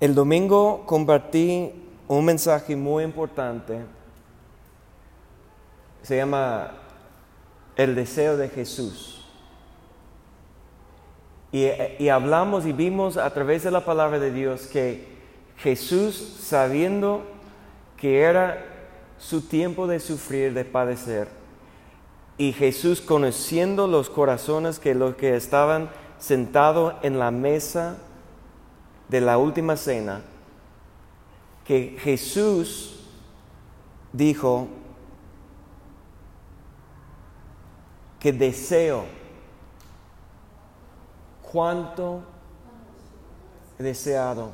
El domingo compartí un mensaje muy importante. Se llama El deseo de Jesús. Y, y, hablamos y vimos a través de la palabra de Dios que Jesús, sabiendo que era su tiempo de sufrir, de padecer, y Jesús conociendo los corazones que los que estaban sentados en la mesa de la última cena, que Jesús dijo que deseo cuánto he deseado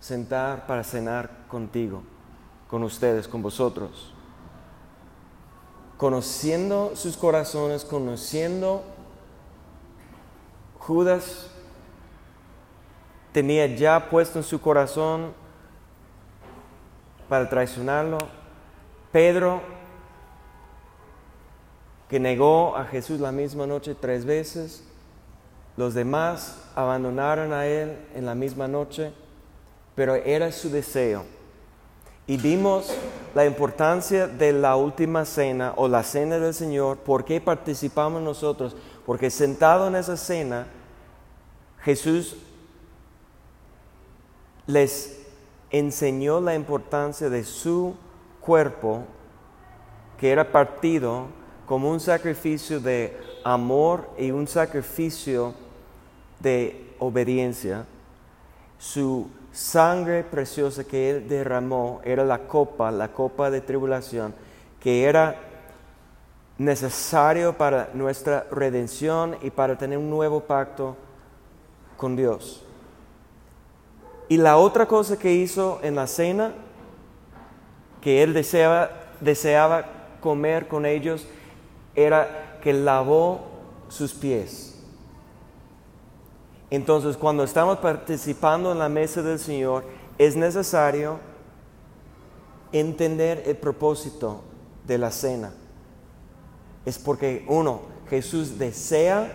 sentar para cenar contigo, con ustedes, con vosotros. Conociendo sus corazones, conociendo Judas tenía ya puesto en su corazón para traicionarlo. Pedro, que negó a Jesús la misma noche tres veces. Los demás abandonaron a él en la misma noche, pero era su deseo. Y vimos la importancia de la última cena o la cena del Señor. ¿Por qué participamos nosotros? Porque sentado en esa cena, Jesús les enseñó la importancia de su cuerpo, que era partido como un sacrificio de amor y un sacrificio de obediencia. Su sangre preciosa que él derramó era la copa, la copa de tribulación, que era necesario para nuestra redención y para tener un nuevo pacto con Dios. Y la otra cosa que hizo en la cena, que él deseaba, deseaba comer con ellos, era que lavó sus pies. Entonces, cuando estamos participando en la mesa del Señor, es necesario entender el propósito de la cena. Es porque, uno, Jesús desea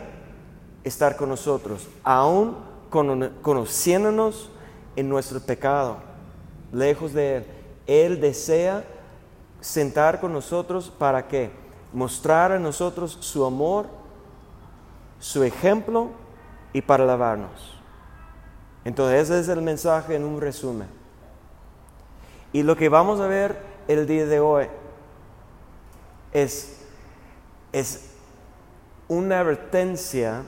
estar con nosotros, aún conociéndonos en nuestro pecado, lejos de Él. Él desea sentar con nosotros para que mostrar a nosotros su amor, su ejemplo y para lavarnos. Entonces ese es el mensaje en un resumen. Y lo que vamos a ver el día de hoy es, es una advertencia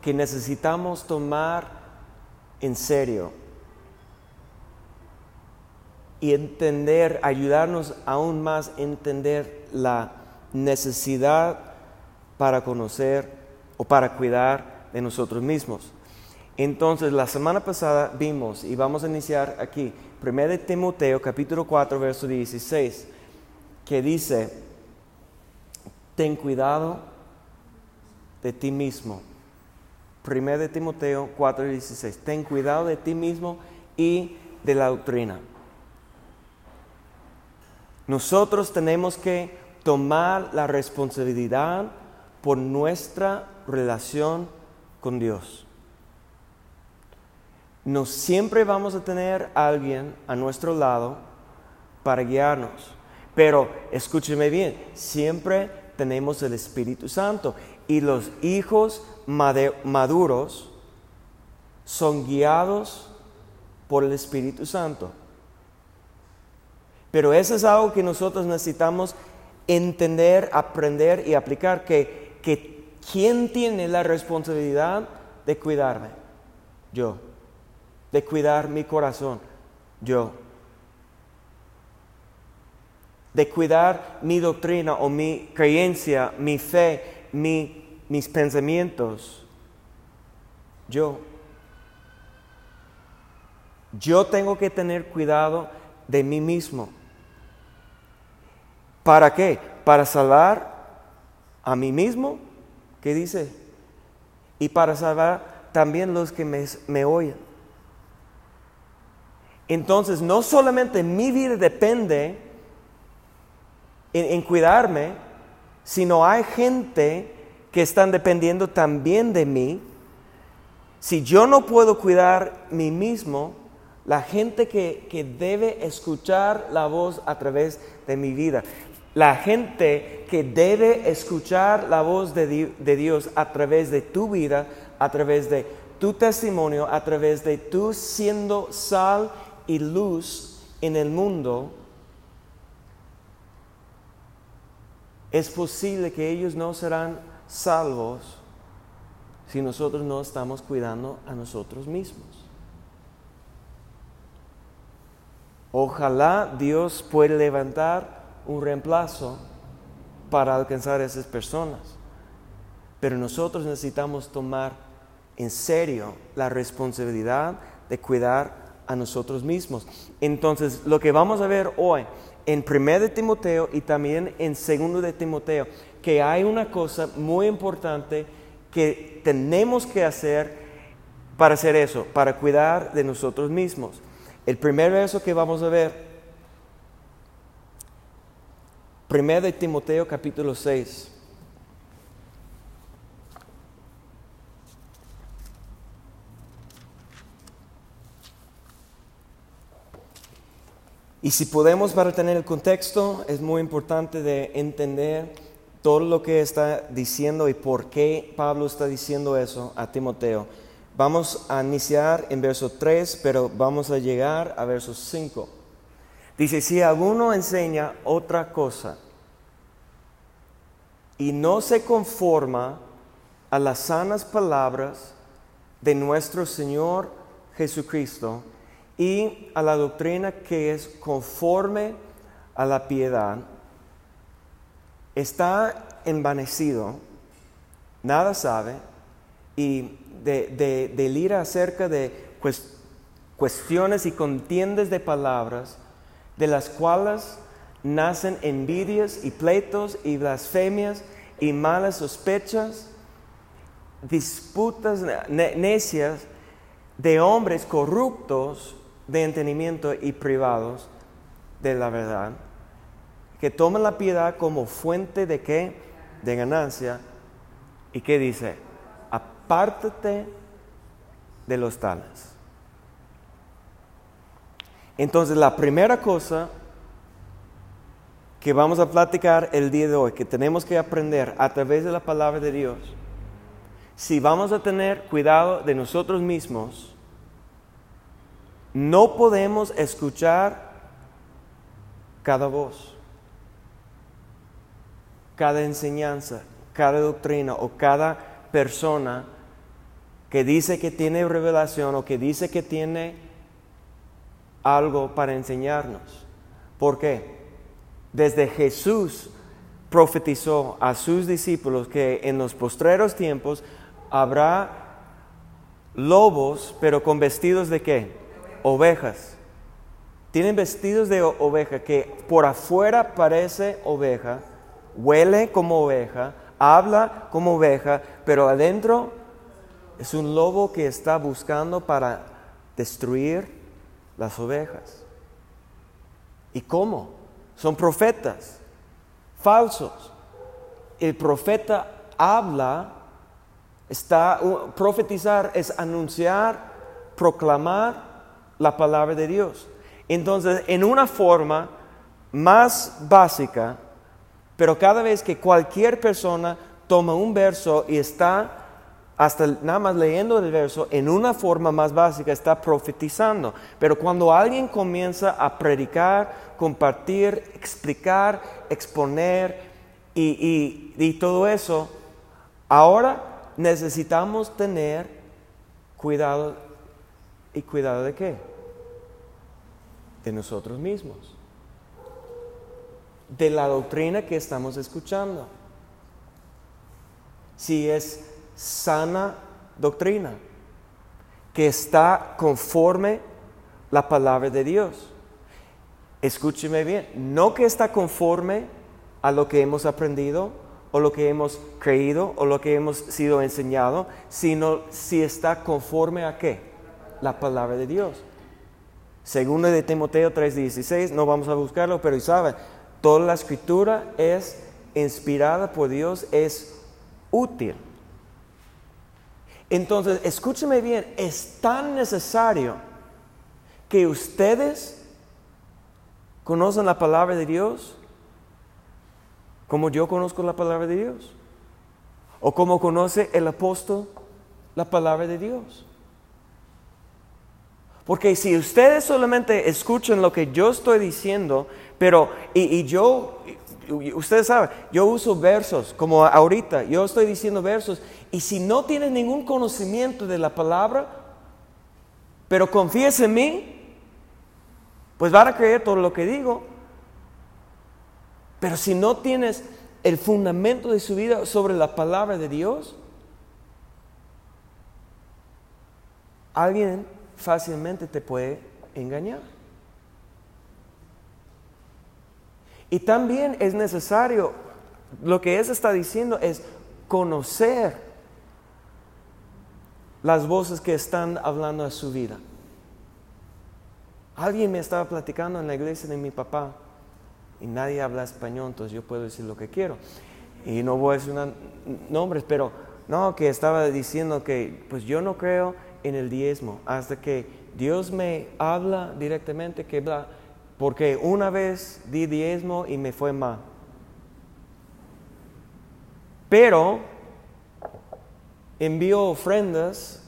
que necesitamos tomar en serio y entender, ayudarnos aún más a entender la necesidad para conocer o para cuidar de nosotros mismos. Entonces, la semana pasada vimos, y vamos a iniciar aquí, 1 Timoteo capítulo 4, verso 16, que dice, ten cuidado de ti mismo 1 de Timoteo 4:16. Ten cuidado de ti mismo y de la doctrina. Nosotros tenemos que tomar la responsabilidad por nuestra relación con Dios. No siempre vamos a tener a alguien a nuestro lado para guiarnos. Pero escúcheme bien, siempre tenemos el Espíritu Santo y los hijos maduros son guiados por el Espíritu Santo. Pero eso es algo que nosotros necesitamos entender, aprender y aplicar, que, que ¿quién tiene la responsabilidad de cuidarme? Yo. De cuidar mi corazón. Yo. De cuidar mi doctrina o mi creencia, mi fe, mi mis pensamientos, yo. Yo tengo que tener cuidado de mí mismo. ¿Para qué? Para salvar a mí mismo, ¿qué dice? Y para salvar también los que me, me oyen. Entonces, no solamente mi vida depende en, en cuidarme, sino hay gente que están dependiendo también de mí, Si yo no puedo cuidar mí mismo, la gente que, que debe escuchar la voz a través de mi vida, la gente que debe escuchar la voz de, de Dios a través de tu vida, a través de tu testimonio, a través de tú siendo sal y luz en el mundo, es posible que ellos no serán salvos si nosotros no estamos cuidando a nosotros mismos. Ojalá Dios pueda levantar un reemplazo para alcanzar a esas personas. Pero nosotros necesitamos tomar en serio la responsabilidad de cuidar a nosotros mismos. Entonces, lo que vamos a ver hoy en 1 de Timoteo y también en 2 de Timoteo, que hay una cosa muy importante que tenemos que hacer para hacer eso, para cuidar de nosotros mismos. El primer verso que vamos a ver, 1 de Timoteo capítulo 6. Y si podemos para tener el contexto, es muy importante de entender todo lo que está diciendo y por qué Pablo está diciendo eso a Timoteo. Vamos a iniciar en verso 3, pero vamos a llegar a verso 5. Dice, si alguno enseña otra cosa y no se conforma a las sanas palabras de nuestro Señor Jesucristo, y a la doctrina que es conforme a la piedad, está envanecido, nada sabe y de, delira acerca de cuestiones y contiendes de palabras, de las cuales nacen envidias y pleitos y blasfemias y malas sospechas, disputas necias de hombres corruptos de entendimiento y privados de la verdad, que toman la piedad como fuente de qué? De ganancia. ¿Y qué dice? Apártate de los tales. Entonces, la primera cosa que vamos a platicar el día de hoy, que tenemos que aprender a través de la palabra de Dios, si vamos a tener cuidado de nosotros mismos, no podemos escuchar cada voz, cada enseñanza, cada doctrina o cada persona que dice que tiene revelación o que dice que tiene algo para enseñarnos. ¿Por qué? Desde Jesús profetizó a sus discípulos que en los postreros tiempos habrá lobos, pero con vestidos de qué? ovejas. Tienen vestidos de oveja que por afuera parece oveja, huele como oveja, habla como oveja, pero adentro es un lobo que está buscando para destruir las ovejas. ¿Y cómo? Son profetas falsos. El profeta habla, está profetizar es anunciar, proclamar la palabra de Dios. Entonces, en una forma más básica, pero cada vez que cualquier persona toma un verso y está hasta nada más leyendo el verso, en una forma más básica está profetizando. Pero cuando alguien comienza a predicar, compartir, explicar, exponer y, y todo eso, ahora necesitamos tener cuidado. ¿Y cuidado de qué? de nosotros mismos, de la doctrina que estamos escuchando. Si es sana doctrina, que está conforme la palabra de Dios. Escúcheme bien, no que está conforme a lo que hemos aprendido o lo que hemos creído o lo que hemos sido enseñado, sino si está conforme a qué? La palabra de Dios. Segundo de Timoteo 3:16, no vamos a buscarlo, pero sabe, toda la escritura es inspirada por Dios, es útil. Entonces, escúcheme bien, es tan necesario que ustedes conocen la palabra de Dios como yo conozco la palabra de Dios. O como conoce el apóstol la palabra de Dios. Porque si ustedes solamente escuchan lo que yo estoy diciendo, pero, y, yo, ustedes saben, yo uso versos, como ahorita, yo estoy diciendo versos, y si no tienen ningún conocimiento de la palabra, pero confíes en mí, pues van a creer todo lo que digo. Pero si no tienes el fundamento de su vida sobre la palabra de Dios, alguien fácilmente te puede engañar. Y también es necesario, lo que eso está diciendo es conocer las voces que están hablando a su vida. Alguien me estaba platicando en la iglesia de mi papá y nadie habla español, entonces yo puedo decir lo que quiero. Y no voy a decir nombres, pero no, que estaba diciendo que pues yo no creo en el diezmo hasta que Dios me habla directamente que porque una vez di diezmo y me fue mal. Pero envío ofrendas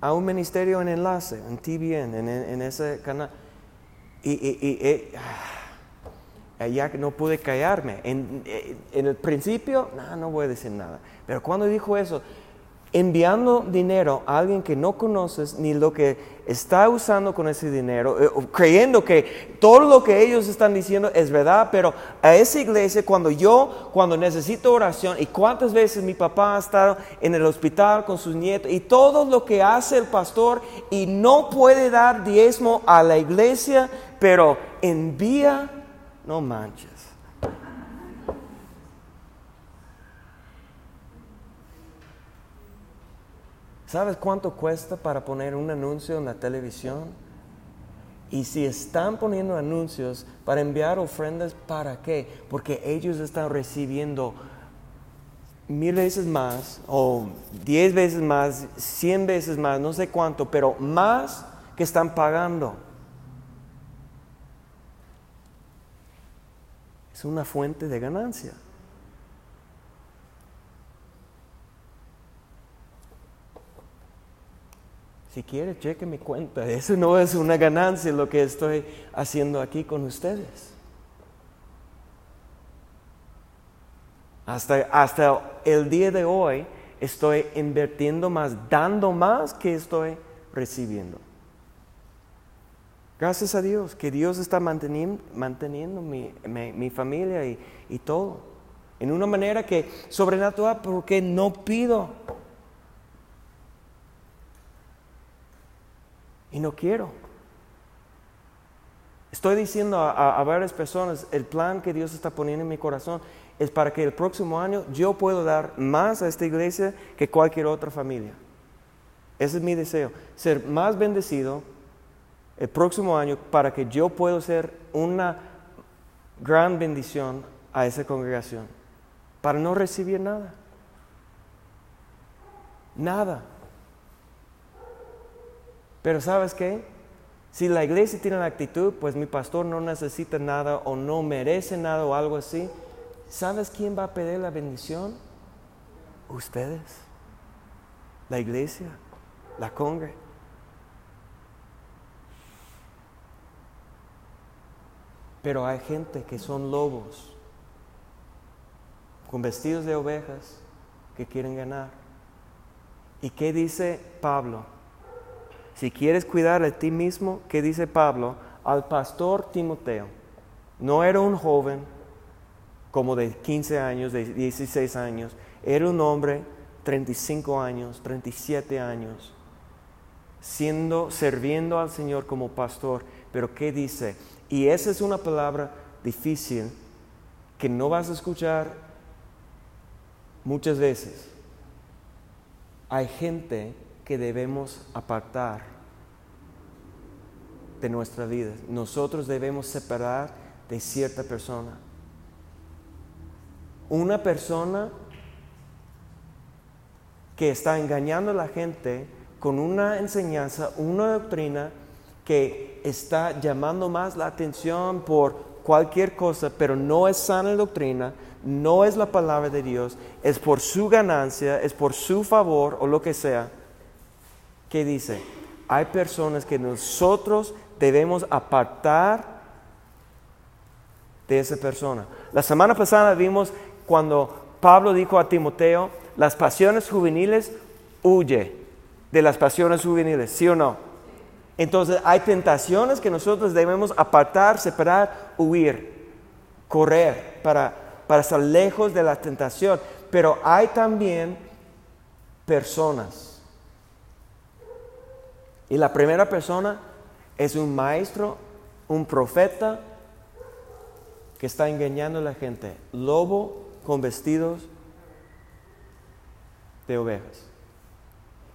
a un ministerio en enlace, en TBN, en, ese canal. Y, y, eh, ya no pude callarme. En, en el principio, no, no voy a decir nada. Pero cuando dijo eso, enviando dinero a alguien que no conoces ni lo que está usando con ese dinero, eh, creyendo que todo lo que ellos están diciendo es verdad, pero a esa iglesia cuando yo, cuando necesito oración, y cuántas veces mi papá ha estado en el hospital con sus nietos, y todo lo que hace el pastor y no puede dar diezmo a la iglesia, pero envía, no manches. ¿Sabes cuánto cuesta para poner un anuncio en la televisión? Y si están poniendo anuncios para enviar ofrendas, ¿para qué? Porque ellos están recibiendo mil veces más, o diez veces más, cien veces más, no sé cuánto, pero más que están pagando. Es una fuente de ganancia. Si quiere, cheque mi cuenta. Eso no es una ganancia lo que estoy haciendo aquí con ustedes. Hasta, hasta el día de hoy estoy invirtiendo más, dando más que estoy recibiendo. Gracias a Dios, que Dios está manteniendo, mi, mi, familia y, y todo. En una manera que sobrenatural, porque no pido. Y no quiero. Estoy diciendo a, varias personas, el plan que Dios está poniendo en mi corazón es para que el próximo año yo pueda dar más a esta iglesia que cualquier otra familia. Ese es mi deseo, ser más bendecido el próximo año para que yo pueda ser una gran bendición a esa congregación, para no recibir nada. Nada. Pero ¿sabes qué? Si la iglesia tiene la actitud, pues mi pastor no necesita nada o no merece nada o algo así, ¿sabes quién va a pedir la bendición? Ustedes, la iglesia, la congre. Pero hay gente que son lobos, con vestidos de ovejas, que quieren ganar. ¿Y qué dice Pablo? Si quieres cuidar de ti mismo, ¿qué dice Pablo? Al pastor Timoteo. No era un joven como de 15 años, de 16 años. Era un hombre 35 años, 37 años, siendo, sirviendo al Señor como pastor. Pero ¿qué dice? Y esa es una palabra difícil que no vas a escuchar muchas veces. Hay gente que debemos apartar de nuestra vida. Nosotros debemos separar de cierta persona. Una persona que está engañando a la gente con una enseñanza, una doctrina que está llamando más la atención por cualquier cosa, pero no es sana doctrina, no es la palabra de Dios, es por su ganancia, es por su favor o lo que sea. ¿Qué dice? Hay personas que nosotros debemos apartar de esa persona. La semana pasada vimos cuando Pablo dijo a Timoteo, las pasiones juveniles huye de las pasiones juveniles, ¿sí o no? Entonces hay tentaciones que nosotros debemos apartar, separar, huir, correr para, para estar lejos de la tentación. Pero hay también personas. Y la primera persona es un maestro, un profeta que está engañando a la gente. Lobo con vestidos de ovejas.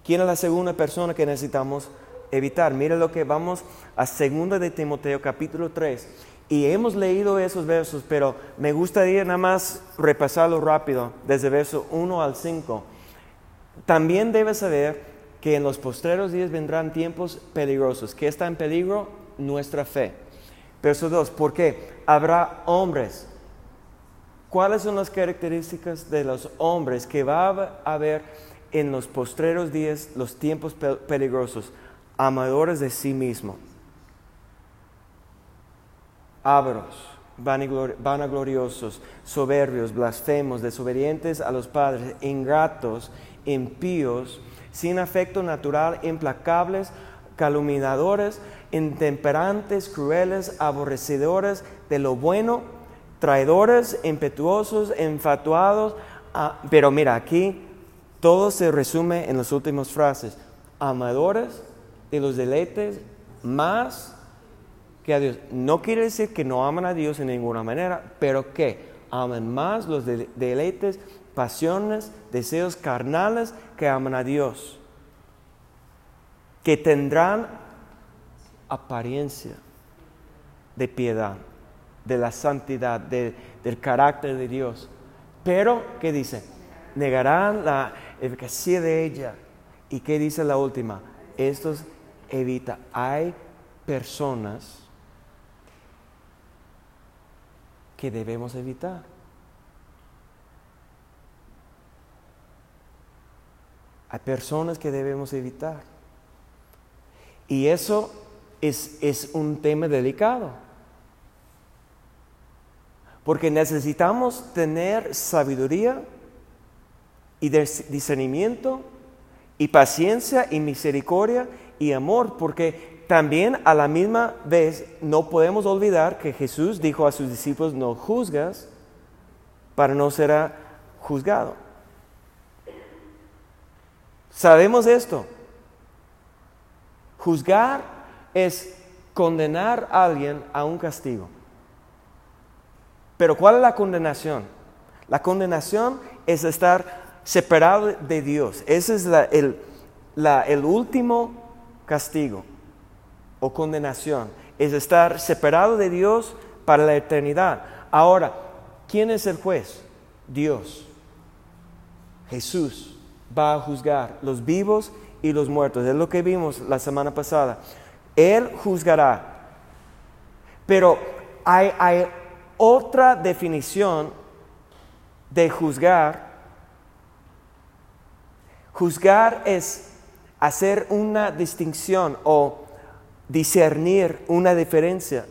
¿Quién es la segunda persona que necesitamos evitar? Mire lo que vamos a segunda de Timoteo capítulo 3. Y hemos leído esos versos, pero me gustaría nada más repasarlo rápido, desde verso 1 al 5. También debes saber que en los postreros días vendrán tiempos peligrosos. ¿Qué está en peligro? Nuestra fe. Verso 2, ¿por qué? Habrá hombres. ¿Cuáles son las características de los hombres que va a haber en los postreros días, los tiempos peligrosos? Amadores de sí mismos, ávaros, vanagloriosos, soberbios, blasfemos, desobedientes a los padres, ingratos, impíos, sin afecto natural, implacables, calumniadores, intemperantes, crueles, aborrecidores de lo bueno, traidores, impetuosos, enfatuados. Ah, pero mira, aquí todo se resume en las últimas frases. Amadores de los deleites más que a Dios. No quiere decir que no aman a Dios en ninguna manera, pero que aman más los deleites, pasiones, deseos carnales que aman a Dios. Que tendrán apariencia de piedad, de la santidad, del carácter de Dios. Pero, ¿qué dice? Negarán la eficacia de ella. ¿Y qué dice la última? Estos evita. Hay personas que debemos evitar. Hay personas que debemos evitar. Y eso es, es un tema delicado. Porque necesitamos tener sabiduría y discernimiento y paciencia y misericordia y amor, porque también a la misma vez no podemos olvidar que Jesús dijo a sus discípulos, no juzgas para no ser juzgado. Sabemos esto. Juzgar es condenar a alguien a un castigo. Pero ¿cuál es la condenación? La condenación es estar separado de Dios. Ese es el, el último castigo o condenación. Es estar separado de Dios para la eternidad. Ahora, ¿quién es el juez? Dios. Jesús va a juzgar los vivos y los muertos. Es lo que vimos la semana pasada. Él juzgará. Pero hay, hay otra definición de juzgar. Juzgar es hacer una distinción o discernir una diferencia.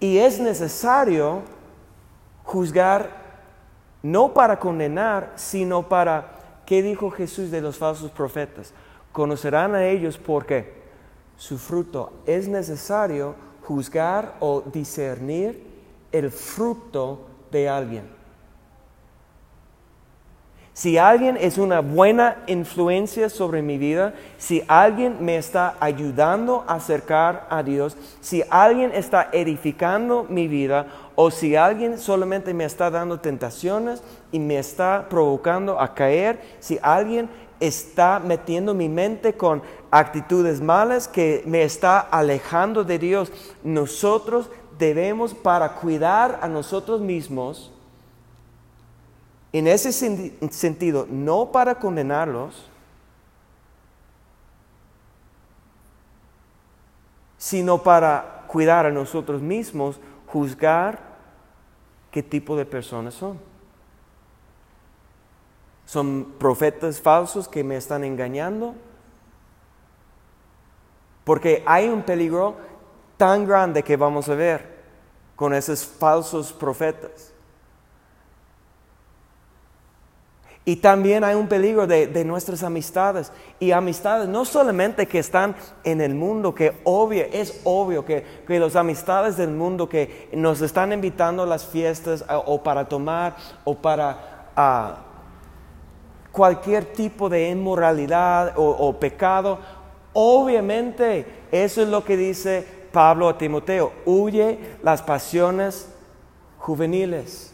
Y es necesario juzgar no para condenar, sino para, ¿qué dijo Jesús de los falsos profetas? Conocerán a ellos porque su fruto es necesario juzgar o discernir el fruto de alguien. Si alguien es una buena influencia sobre mi vida, si alguien me está ayudando a acercar a Dios, si alguien está edificando mi vida o si alguien solamente me está dando tentaciones y me está provocando a caer, si alguien está metiendo mi mente con actitudes malas que me está alejando de Dios, nosotros debemos para cuidar a nosotros mismos, en ese sentido, no para condenarlos, sino para cuidar a nosotros mismos, juzgar qué tipo de personas son. ¿Son profetas falsos que me están engañando? Porque hay un peligro tan grande que vamos a ver con esos falsos profetas. Y también hay un peligro de, nuestras amistades. Y amistades no solamente que están en el mundo, que obvio, es obvio que, que las amistades del mundo que nos están invitando a las fiestas o para tomar o para cualquier tipo de inmoralidad o pecado, obviamente eso es lo que dice Pablo a Timoteo, huye las pasiones juveniles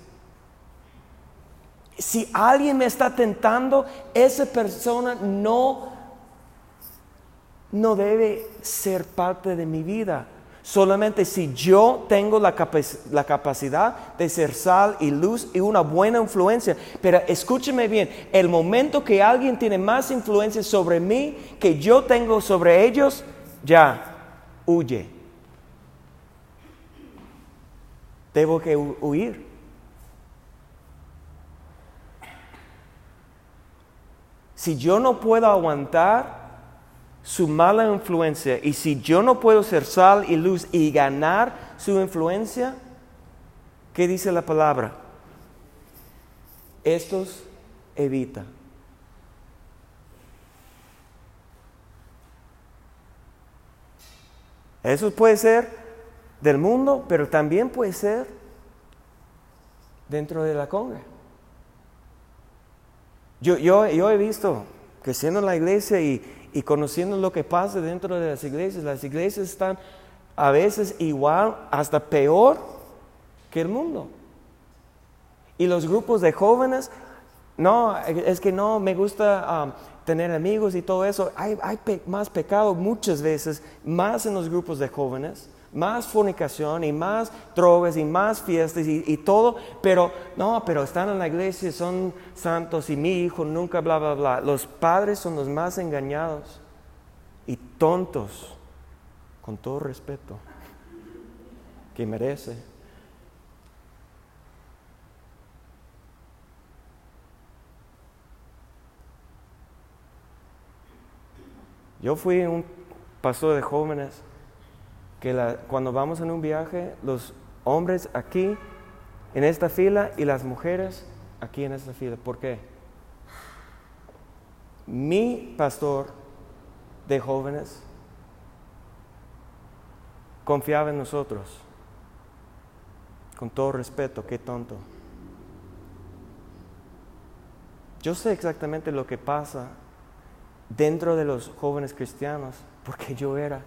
si alguien me está tentando, esa persona no, no debe ser parte de mi vida. Solamente si yo tengo la, la, capacidad de ser sal y luz y una buena influencia. Pero escúcheme bien, el momento que alguien tiene más influencia sobre mí que yo tengo sobre ellos, ya, huye. Debo que huir. Si yo no puedo aguantar su mala influencia y si yo no puedo ser sal y luz y ganar su influencia, ¿qué dice la palabra? Estos evita. Eso puede ser del mundo, pero también puede ser dentro de la congregación. Yo, yo, he visto, creciendo en la iglesia y, y conociendo lo que pasa dentro de las iglesias, las iglesias están a veces igual, hasta peor que el mundo. Y los grupos de jóvenes, no, es que no, me gusta um, tener amigos y todo eso. Hay, hay más pecado muchas veces, más en los grupos de jóvenes más fornicación y más drogas y más fiestas y, todo, pero no, pero están en la iglesia, son santos y mi hijo nunca, bla, bla, bla. Los padres son los más engañados y tontos, con todo respeto, que merece. Yo fui un pastor de jóvenes que cuando vamos en un viaje, los hombres aquí en esta fila y las mujeres aquí en esta fila. ¿Por qué? Mi pastor de jóvenes confiaba en nosotros. Con todo respeto, qué tonto. Yo sé exactamente lo que pasa dentro de los jóvenes cristianos, porque yo era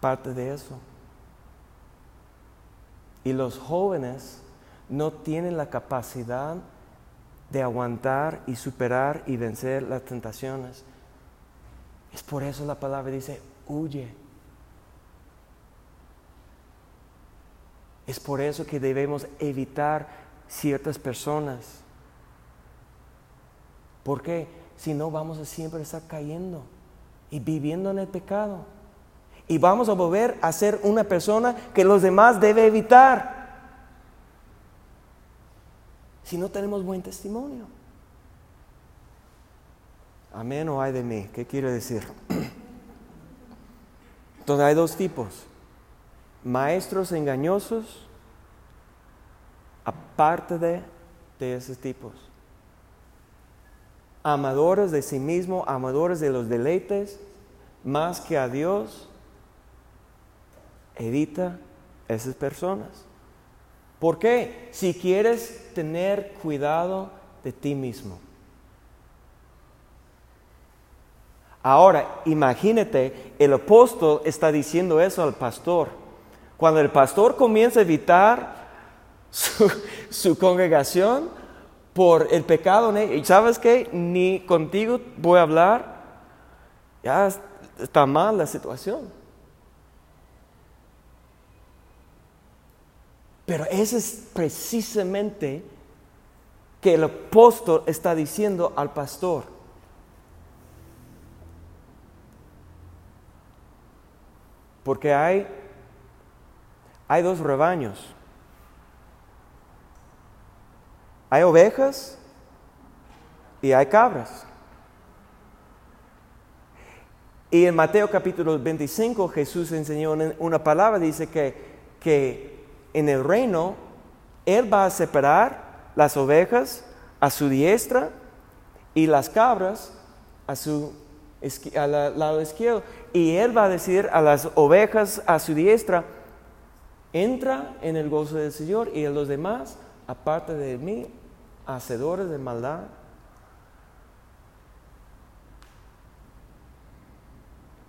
parte de eso. Y los jóvenes no tienen la capacidad de aguantar y superar y vencer las tentaciones. Es por eso la palabra dice, huye. Es por eso que debemos evitar ciertas personas. Porque si no vamos a siempre estar cayendo y viviendo en el pecado y vamos a volver a ser una persona que los demás deben evitar si no tenemos buen testimonio. Amén o hay de mí. ¿Qué quiere decir? Entonces hay dos tipos. Maestros engañosos, aparte de, de esos tipos. Amadores de sí mismo, amadores de los deleites, más que a Dios evita esas personas. ¿Por qué? Si quieres tener cuidado de ti mismo. Ahora, imagínate, el apóstol está diciendo eso al pastor. Cuando el pastor comienza a evitar su, congregación por el pecado, y sabes qué, ni contigo voy a hablar, ya está mal la situación. Pero ese es precisamente que el apóstol está diciendo al pastor. Porque hay, hay dos rebaños. Hay ovejas y hay cabras. Y en Mateo capítulo 25 Jesús enseñó una palabra, dice que, que en el reino Él va a separar las ovejas a su diestra y las cabras a su al lado izquierdo. Y Él va a decir a las ovejas a su diestra, entra en el gozo del Señor y a los demás, aparte de mí, hacedores de maldad.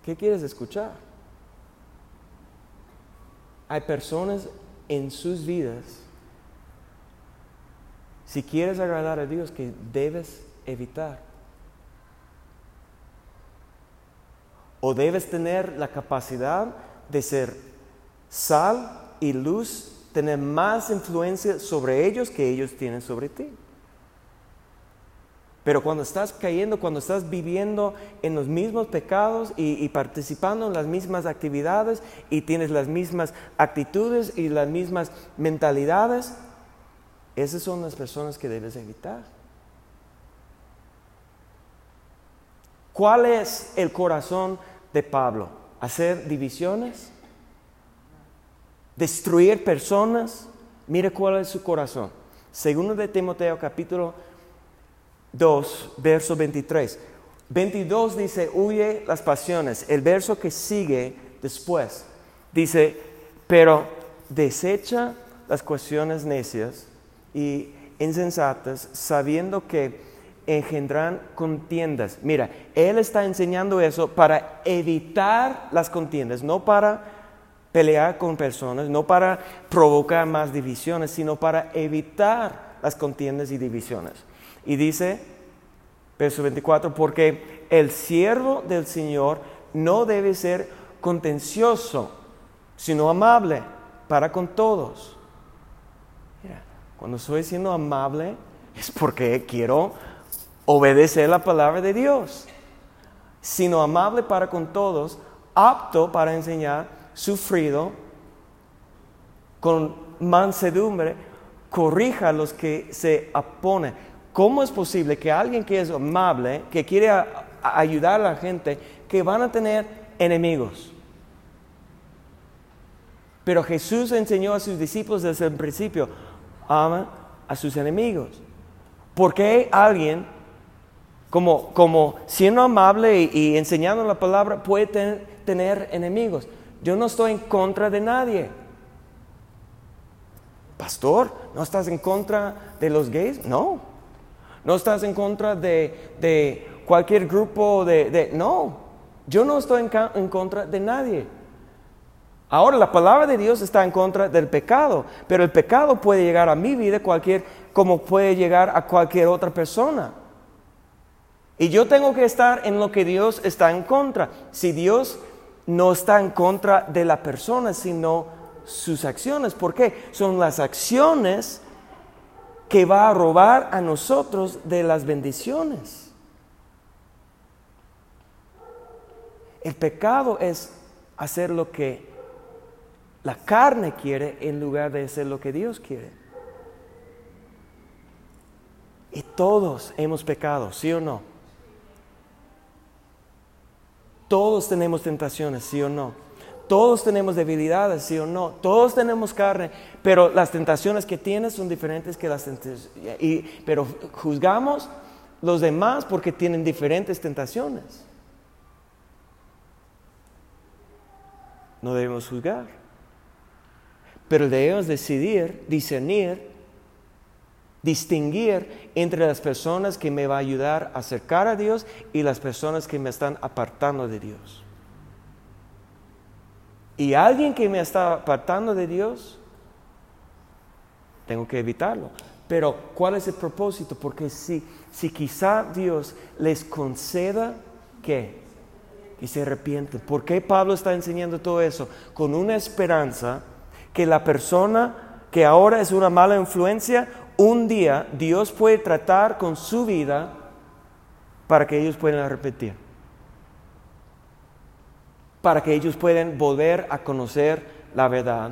¿Qué quieres escuchar? Hay personas en sus vidas, si quieres agradar a Dios, que debes evitar. O debes tener la capacidad de ser sal y luz, tener más influencia sobre ellos que ellos tienen sobre ti. Pero cuando estás cayendo, cuando estás viviendo en los mismos pecados y, participando en las mismas actividades y tienes las mismas actitudes y las mismas mentalidades, esas son las personas que debes evitar. ¿Cuál es el corazón de Pablo? ¿Hacer divisiones? ¿Destruir personas? Mire cuál es su corazón. Segundo de Timoteo capítulo 2, verso 23. 22 dice, huye las pasiones. El verso que sigue después dice, pero desecha las cuestiones necias y insensatas, sabiendo que engendran contiendas. Mira, él está enseñando eso para evitar las contiendas, no para pelear con personas, no para provocar más divisiones, sino para evitar las contiendas y divisiones. Y dice, verso 24, porque el siervo del Señor no debe ser contencioso, sino amable para con todos. Mira, cuando estoy siendo amable es porque quiero obedecer la palabra de Dios, sino amable para con todos, apto para enseñar, sufrido, con mansedumbre, corrija a los que se oponen ¿Cómo es posible que alguien que es amable, que quiere ayudar a la gente, que van a tener enemigos? Pero Jesús enseñó a sus discípulos desde el principio, ama a sus enemigos. ¿Por qué alguien, como, como siendo amable y, enseñando la palabra, puede tener enemigos? Yo no estoy en contra de nadie. Pastor, ¿no estás en contra de los gays? No. No estás en contra de, cualquier grupo de, No, yo no estoy en, contra de nadie. Ahora la palabra de Dios está en contra del pecado, pero el pecado puede llegar a mi vida cualquier, como puede llegar a cualquier otra persona. Y yo tengo que estar en lo que Dios está en contra. Si Dios no está en contra de la persona, sino sus acciones. ¿Por qué? Son las acciones que va a robar a nosotros de las bendiciones. El pecado es hacer lo que la carne quiere en lugar de hacer lo que Dios quiere. Y todos hemos pecado, ¿sí o no? Todos tenemos tentaciones, ¿sí o no? Todos tenemos debilidades, sí o no. Todos tenemos carne, pero las tentaciones que tienes son diferentes que las tentaciones. pero juzgamos los demás porque tienen diferentes tentaciones. No debemos juzgar, pero debemos decidir, discernir, distinguir entre las personas que me va a ayudar a acercar a Dios y las personas que me están apartando de Dios. Y alguien que me está apartando de Dios, tengo que evitarlo. Pero ¿cuál es el propósito? Porque si, si quizá Dios les conceda que y se arrepienten. ¿Por qué Pablo está enseñando todo eso? Con una esperanza que la persona que ahora es una mala influencia un día Dios puede tratar con su vida para que ellos puedan repetir. Para que ellos puedan volver a conocer la verdad.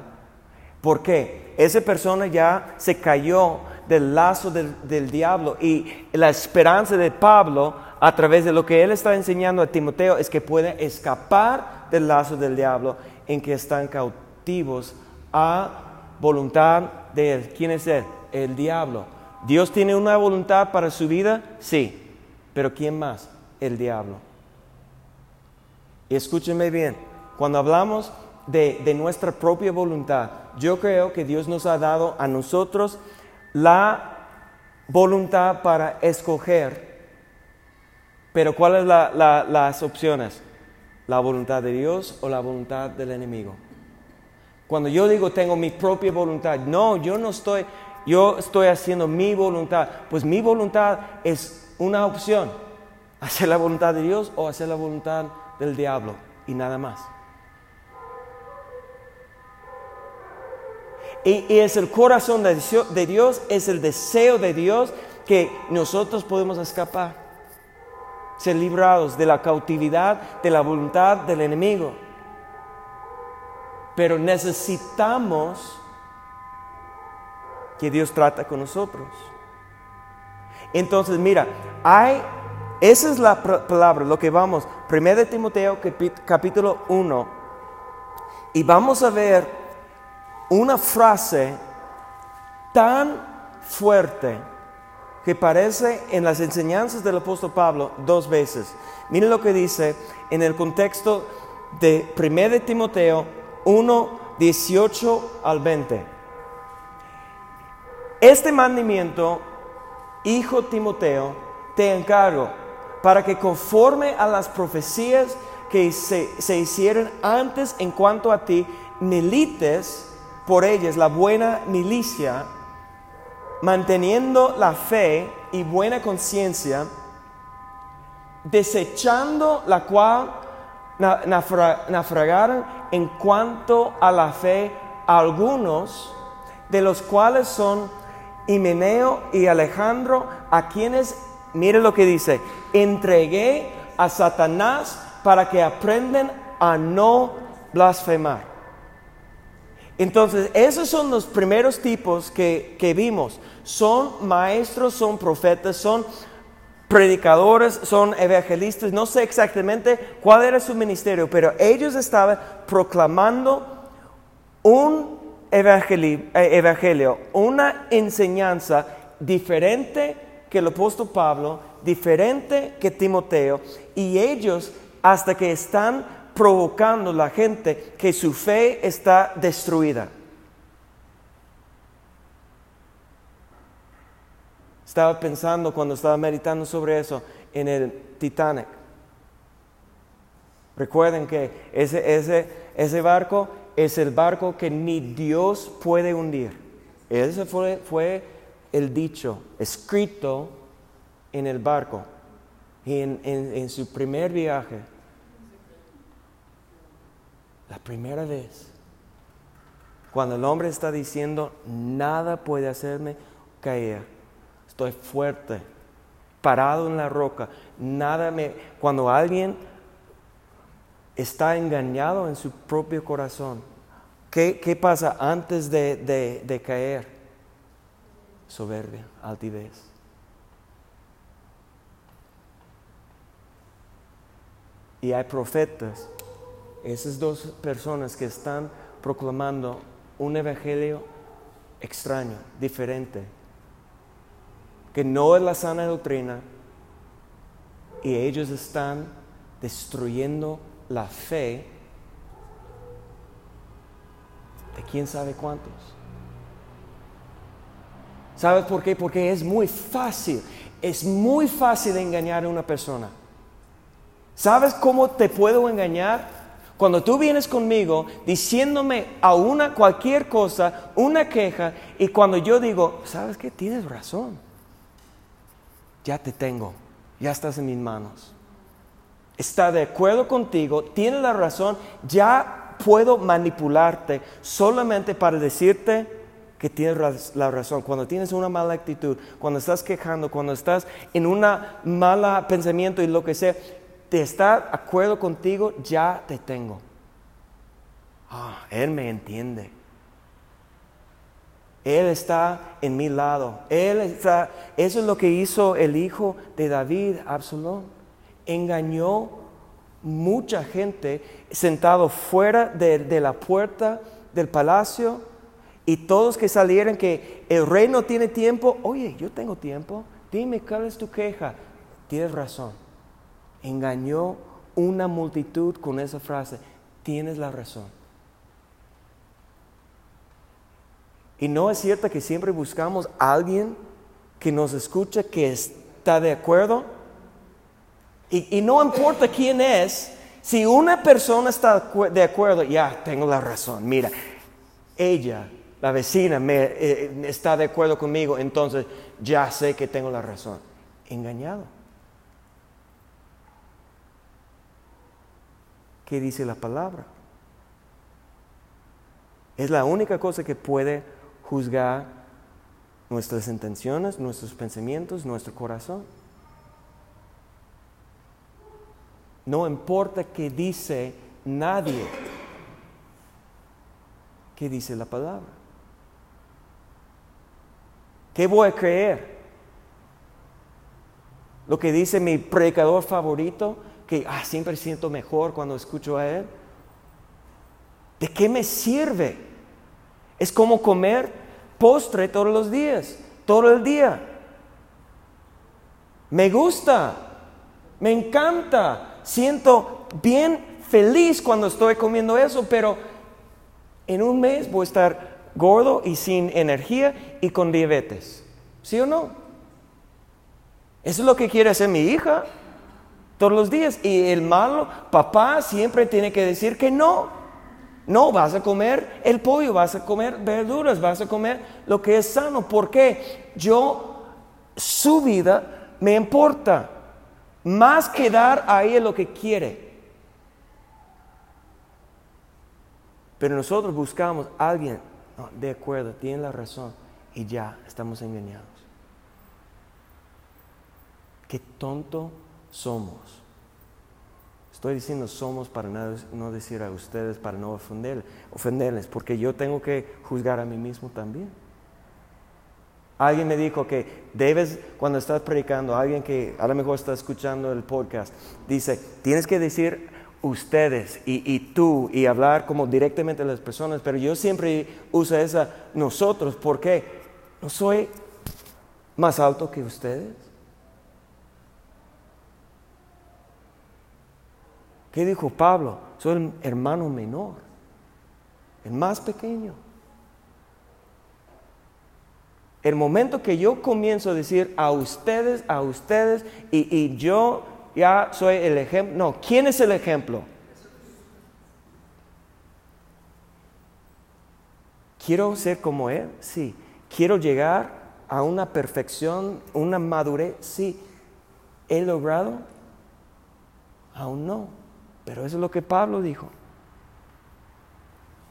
¿Por qué? Esa persona ya se cayó del lazo del, del, diablo y la esperanza de Pablo a través de lo que él está enseñando a Timoteo es que puede escapar del lazo del diablo en que están cautivos a voluntad de él. ¿Quién es él? El diablo. ¿Dios tiene una voluntad para su vida? Sí. Pero ¿quién más? El diablo. Y escúchenme bien, cuando hablamos de, de nuestra propia voluntad, yo creo que Dios nos ha dado a nosotros la voluntad para escoger. Pero ¿cuáles son las opciones? ¿La voluntad de Dios o la voluntad del enemigo? Cuando yo digo tengo mi propia voluntad, no, yo no estoy, yo estoy haciendo mi voluntad. Pues mi voluntad es una opción, hacer la voluntad de Dios o hacer la voluntad del diablo y nada más. Y, es el corazón de Dios, es el deseo de Dios que nosotros podemos escapar, ser librados de la cautividad, de la voluntad del enemigo. Pero necesitamos que Dios trata con nosotros. Entonces, mira, hay, esa es la palabra, lo que vamos, 1 Timoteo capítulo 1, y vamos a ver una frase tan fuerte que parece en las enseñanzas del apóstol Pablo dos veces. Miren lo que dice en el contexto de 1 Timoteo 1, 18 al 20. Este mandamiento, hijo Timoteo, te encargo para que conforme a las profecías que se, se hicieron antes en cuanto a ti, milites por ellas la buena milicia, manteniendo la fe y buena conciencia, desechando la cual naufragaron en cuanto a la fe algunos, de los cuales son Himeneo y Alejandro, a quienes, mire lo que dice, entregué a Satanás para que aprendan a no blasfemar. Entonces, esos son los primeros tipos que, vimos. Son maestros, son profetas, son predicadores, son evangelistas, no sé exactamente cuál era su ministerio, pero ellos estaban proclamando un evangelio, eh, una enseñanza diferente que el apóstol Pablo, diferente que Timoteo, y ellos hasta que están provocando la gente que su fe está destruida. Estaba pensando cuando estaba meditando sobre eso en el Titanic. Recuerden que ese, ese, ese barco es el barco que ni Dios puede hundir. Ese fue, fue el dicho escrito en el barco. Y en, su primer viaje, la primera vez, cuando el hombre está diciendo, nada puede hacerme caer, estoy fuerte, parado en la roca, nada me... Cuando alguien está engañado en su propio corazón, ¿qué, pasa antes de, de caer? Soberbia, altivez. Y hay profetas esas dos personas que están proclamando un evangelio extraño, diferente, que no es la sana doctrina, y ellos están destruyendo la fe de quién sabe cuántos. ¿Sabes por qué? Porque es muy fácil, es muy fácil engañar a una persona. ¿Sabes cómo te puedo engañar? Cuando tú vienes conmigo diciéndome a una cualquier cosa, una queja, y cuando yo digo, ¿sabes qué? Tienes razón. Ya te tengo, ya estás en mis manos. Está de acuerdo contigo, tiene la razón, ya puedo manipularte solamente para decirte, que tienes la razón. Cuando tienes una mala actitud, cuando estás quejando, cuando estás en un mala pensamiento y lo que sea, te está de acuerdo contigo, ya te tengo. Ah, él me entiende. Él está en mi lado. Él está, eso es lo que hizo el hijo de David, Absalón. Engañó mucha gente sentado fuera de la puerta del palacio y todos que salieran que el rey no tiene tiempo, oye, yo tengo tiempo, dime cuál es tu queja. Tienes razón. Engañó una multitud con esa frase, tienes la razón. Y no es cierto que siempre buscamos a alguien que nos escuche, que está de acuerdo. Y, no importa quién es, si una persona está de acuerdo, ya tengo la razón. Mira, ella la vecina me, eh, está de acuerdo conmigo, entonces ya sé que tengo la razón. Engañado. ¿Qué dice la palabra? Es la única cosa que puede juzgar nuestras intenciones, nuestros pensamientos, nuestro corazón. No importa qué dice nadie, qué dice la palabra. ¿Qué voy a creer? Lo que dice mi predicador favorito, que ah, siempre siento mejor cuando escucho a él. ¿De qué me sirve? Es como comer postre todos los días, todo el día. Me gusta, me encanta, siento bien feliz cuando estoy comiendo eso, pero en un mes voy a estar gordo y sin energía y con diabetes. ¿Sí o no? Eso es lo que quiere hacer mi hija todos los días. Y el malo, papá siempre tiene que decir que no. No, vas a comer el pollo, vas a comer verduras, vas a comer lo que es sano. porque Yo, su vida me importa. Más que dar a ella lo que quiere. Pero nosotros buscamos a alguien de acuerdo, tienen la razón y ya estamos engañados. Qué tonto somos. Estoy diciendo somos para no, decir a ustedes, para no ofender, ofenderles, porque yo tengo que juzgar a mí mismo también. Alguien me dijo que debes, cuando estás predicando, alguien que a lo mejor está escuchando el podcast, dice, tienes que decir ustedes y, tú y hablar como directamente a las personas, pero yo siempre uso esa nosotros, porque no soy más alto que ustedes. ¿Qué dijo Pablo? Soy el hermano menor, el más pequeño. El momento que yo comienzo a decir a ustedes, a ustedes, y, y yo ya soy el ejemplo. No, ¿quién es el ejemplo? ¿Quiero ser como Él? Sí. ¿Quiero llegar a una perfección, una madurez? Sí. ¿He logrado? Aún no. Pero eso es lo que Pablo dijo.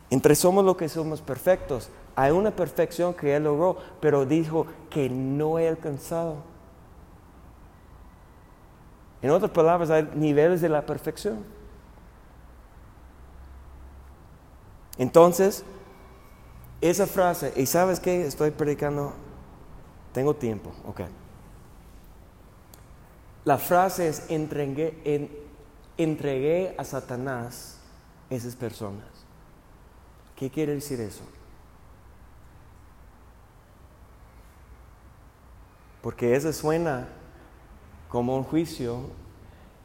Entre somos lo que somos perfectos. Hay una perfección que Él logró, pero dijo que no he alcanzado. En otras palabras, hay niveles de la perfección. Entonces, esa frase, y sabes qué, estoy predicando, tengo tiempo, ok. La frase es, entregué, entregué a Satanás esas personas. ¿Qué quiere decir eso? Porque eso suena como un juicio,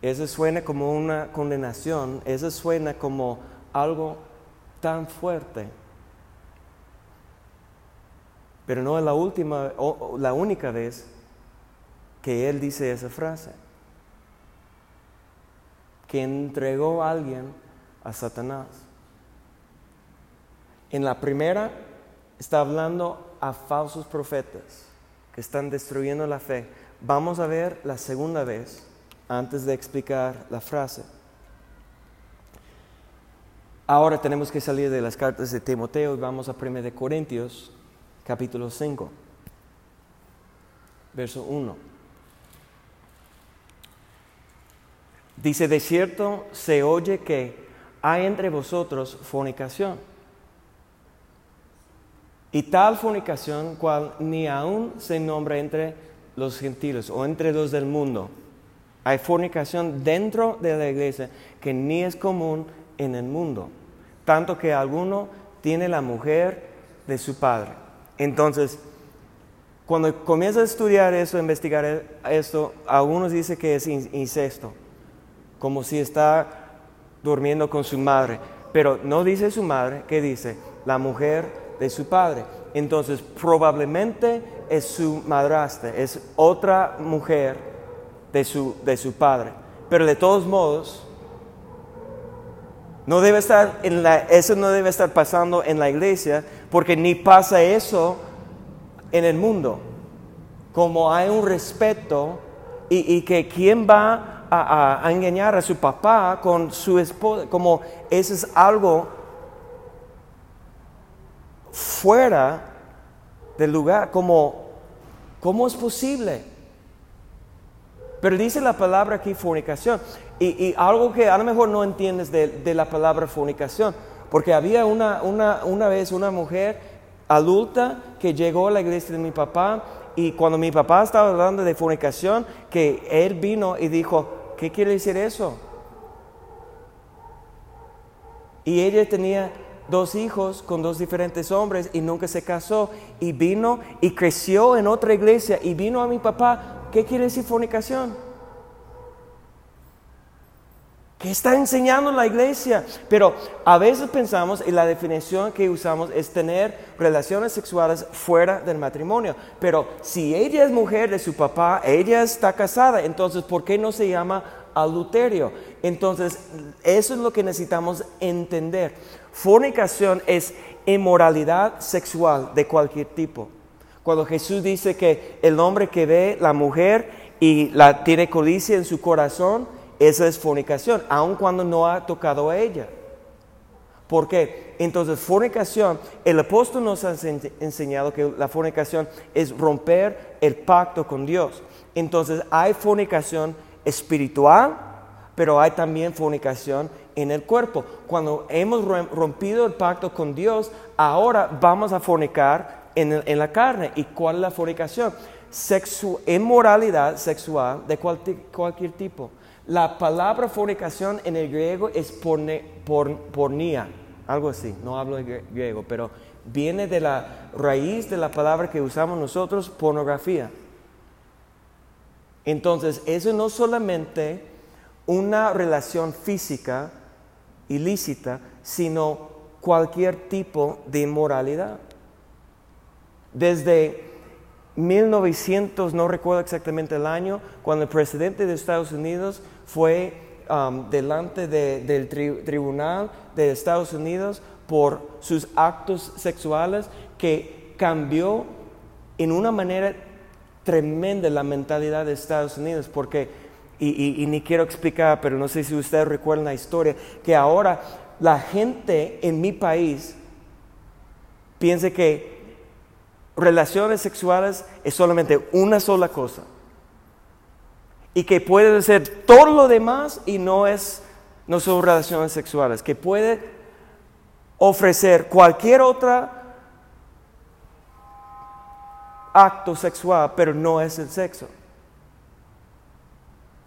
eso suena como una condenación, eso suena como algo tan fuerte. Pero no es la última o la única vez que él dice esa frase. Que entregó a alguien a Satanás. En la primera está hablando a falsos profetas que están destruyendo la fe. Vamos a ver la segunda vez antes de explicar la frase. Ahora tenemos que salir de las cartas de Timoteo y vamos a 1 de Corintios, capítulo 5, verso 1. Dice, de cierto se oye que hay entre vosotros fornicación. Y tal fornicación cual ni aún se nombra entre los gentiles o entre los del mundo. Hay fornicación dentro de la iglesia que ni es común en el mundo. Tanto que alguno tiene la mujer de su padre. Entonces, cuando comienza a estudiar eso, a investigar esto, algunos dicen que es incesto, como si está durmiendo con su madre. Pero no dice su madre, ¿qué dice? La mujer de su padre. Entonces, probablemente es su madrastra, es otra mujer de su, de su padre. Pero de todos modos, no debe estar en la, eso no debe estar pasando en la iglesia, porque ni pasa eso en el mundo. Como hay un respeto y, que quién va a, a, engañar a su papá con su esposa, como eso es algo fuera del lugar, como, ¿cómo es posible? Pero dice la palabra aquí fornicación. Y, algo que a lo mejor no entiendes de, la palabra fornicación. Porque había una, una, vez una mujer adulta que llegó a la iglesia de mi papá y cuando mi papá estaba hablando de fornicación, que él vino y dijo, ¿qué quiere decir eso? Y ella tenía dos hijos con dos diferentes hombres y nunca se casó y vino y creció en otra iglesia y vino a mi papá ¿Qué quiere decir fornicación? ¿Qué está enseñando la iglesia? Pero a veces pensamos y la definición que usamos es tener relaciones sexuales fuera del matrimonio. Pero si ella es mujer de su papá, ella está casada, entonces ¿por qué no se llama adulterio? Entonces, eso es lo que necesitamos entender. Fornicación es inmoralidad sexual de cualquier tipo. Cuando Jesús dice que el hombre que ve la mujer y la tiene codicia en su corazón, esa es fornicación, aun cuando no ha tocado a ella. ¿Por qué? Entonces, fornicación, el apóstol nos ha enseñado que la fornicación es romper el pacto con Dios. Entonces, hay fornicación espiritual, pero hay también fornicación en el cuerpo. Cuando hemos rompido el pacto con Dios, ahora vamos a fornicar en, la carne. ¿Y cuál es la fornicación? Sexu inmoralidad sexual de cualquier tipo. La palabra fornicación en el griego es pornía, algo así, no hablo griego, pero viene de la raíz de la palabra que usamos nosotros, pornografía. Entonces, eso no solamente una relación física ilícita, sino cualquier tipo de inmoralidad. Desde 1900, no recuerdo exactamente el año, cuando el presidente de Estados Unidos fue um, delante del tribunal de Estados Unidos por sus actos sexuales, que cambió en una manera tremenda la mentalidad de Estados Unidos, porque, y, ni quiero explicar, pero no sé si ustedes recuerdan la historia, que ahora la gente en mi país piensa que relaciones sexuales es solamente una sola cosa. Y que puede ser todo lo demás y no, es, no son relaciones sexuales. Que puede ofrecer cualquier otro acto sexual, pero no es el sexo.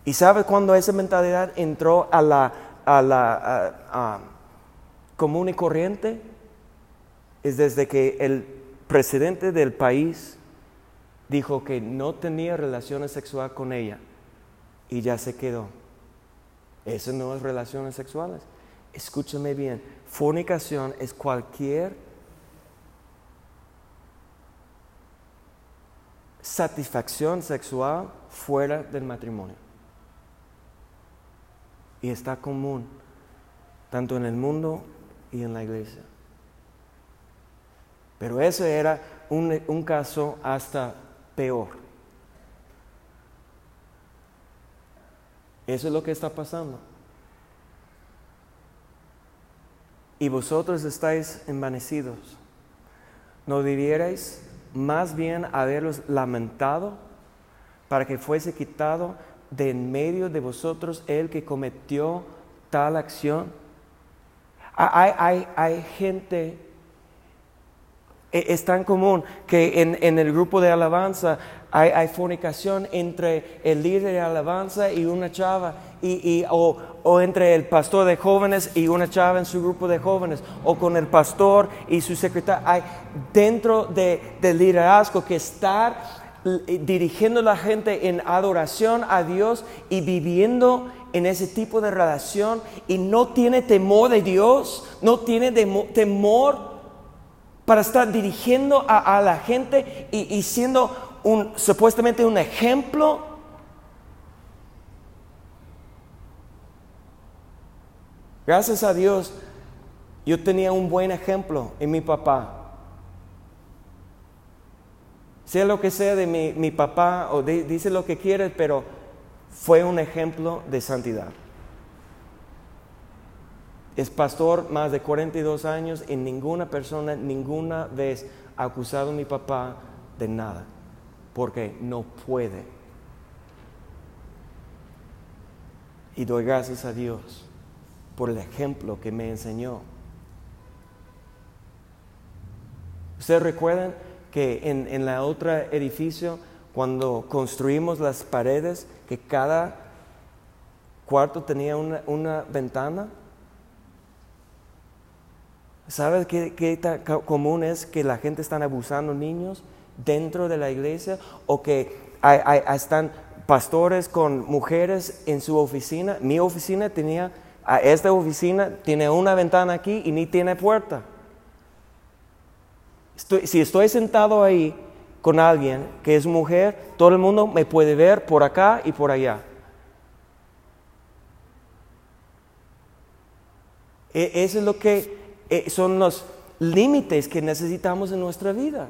¿Y sabe cuándo esa mentalidad entró a la, a la común y corriente? Es desde que el presidente del país dijo que no tenía relaciones sexuales con ella y ya se quedó. Esas no es relaciones sexuales. Escúchame bien, fornicación es cualquier satisfacción sexual fuera del matrimonio. Y está común tanto en el mundo y en la iglesia. Pero ese era un, caso hasta peor. Eso es lo que está pasando. Y vosotros estáis envanecidos. ¿No diríais más bien haberlos lamentado para que fuese quitado de en medio de vosotros el que cometió tal acción? Hay, hay, hay gente e, es tan común que en, el grupo de alabanza hay, fornicación entre el líder de alabanza y una chava, y, o, entre el pastor de jóvenes y una chava en su grupo de jóvenes, o con el pastor y su secretario. Hay dentro del liderazgo que estar dirigiendo a la gente en adoración a Dios y viviendo en ese tipo de relación y no tiene temor de Dios, no tiene temor para estar dirigiendo a, la gente y, siendo un, supuestamente un ejemplo. Gracias a Dios, yo tenía un buen ejemplo en mi papá. Sea lo que sea de mi, papá o dice lo que quiere, pero fue un ejemplo de santidad es pastor más de 42 años y ninguna persona ninguna vez ha acusado a mi papá de nada, porque no puede. Y doy gracias a Dios por el ejemplo que me enseñó. ¿Ustedes recuerdan que en, en la otra edificio, cuando construimos las paredes, que cada cuarto tenía una, una ventana? ¿Sabes qué, tan común es que la gente está abusando niños dentro de la iglesia o que están pastores con mujeres en su oficina? Mi oficina tenía, esta oficina tiene una ventana aquí y ni tiene puerta. Si estoy sentado ahí con alguien que es mujer, todo el mundo me puede ver por acá y por allá. E, eso es lo que eh, son los límites que necesitamos en nuestra vida.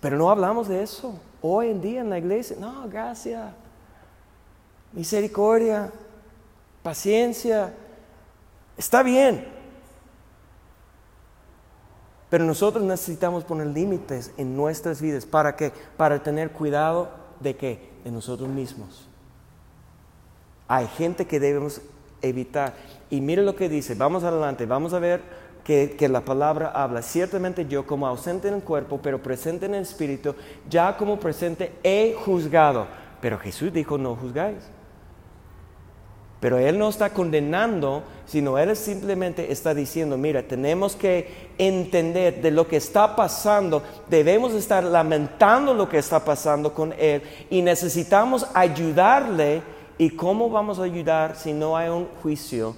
Pero no hablamos de eso hoy en día en la iglesia. No, gracia, misericordia, paciencia. Está bien. Pero nosotros necesitamos poner límites en nuestras vidas. ¿Para qué? Para tener cuidado de qué? De nosotros mismos. Hay gente que debemos evitar. Y mire lo que dice, vamos adelante, vamos a ver que, que, la palabra habla. Ciertamente yo como ausente en el cuerpo, pero presente en el espíritu, ya como presente he juzgado. Pero Jesús dijo, no juzgáis. Pero Él no está condenando, sino Él simplemente está diciendo, mira, tenemos que entender de lo que está pasando, debemos estar lamentando lo que está pasando con Él y necesitamos ayudarle ¿Y cómo vamos a ayudar si no hay un juicio?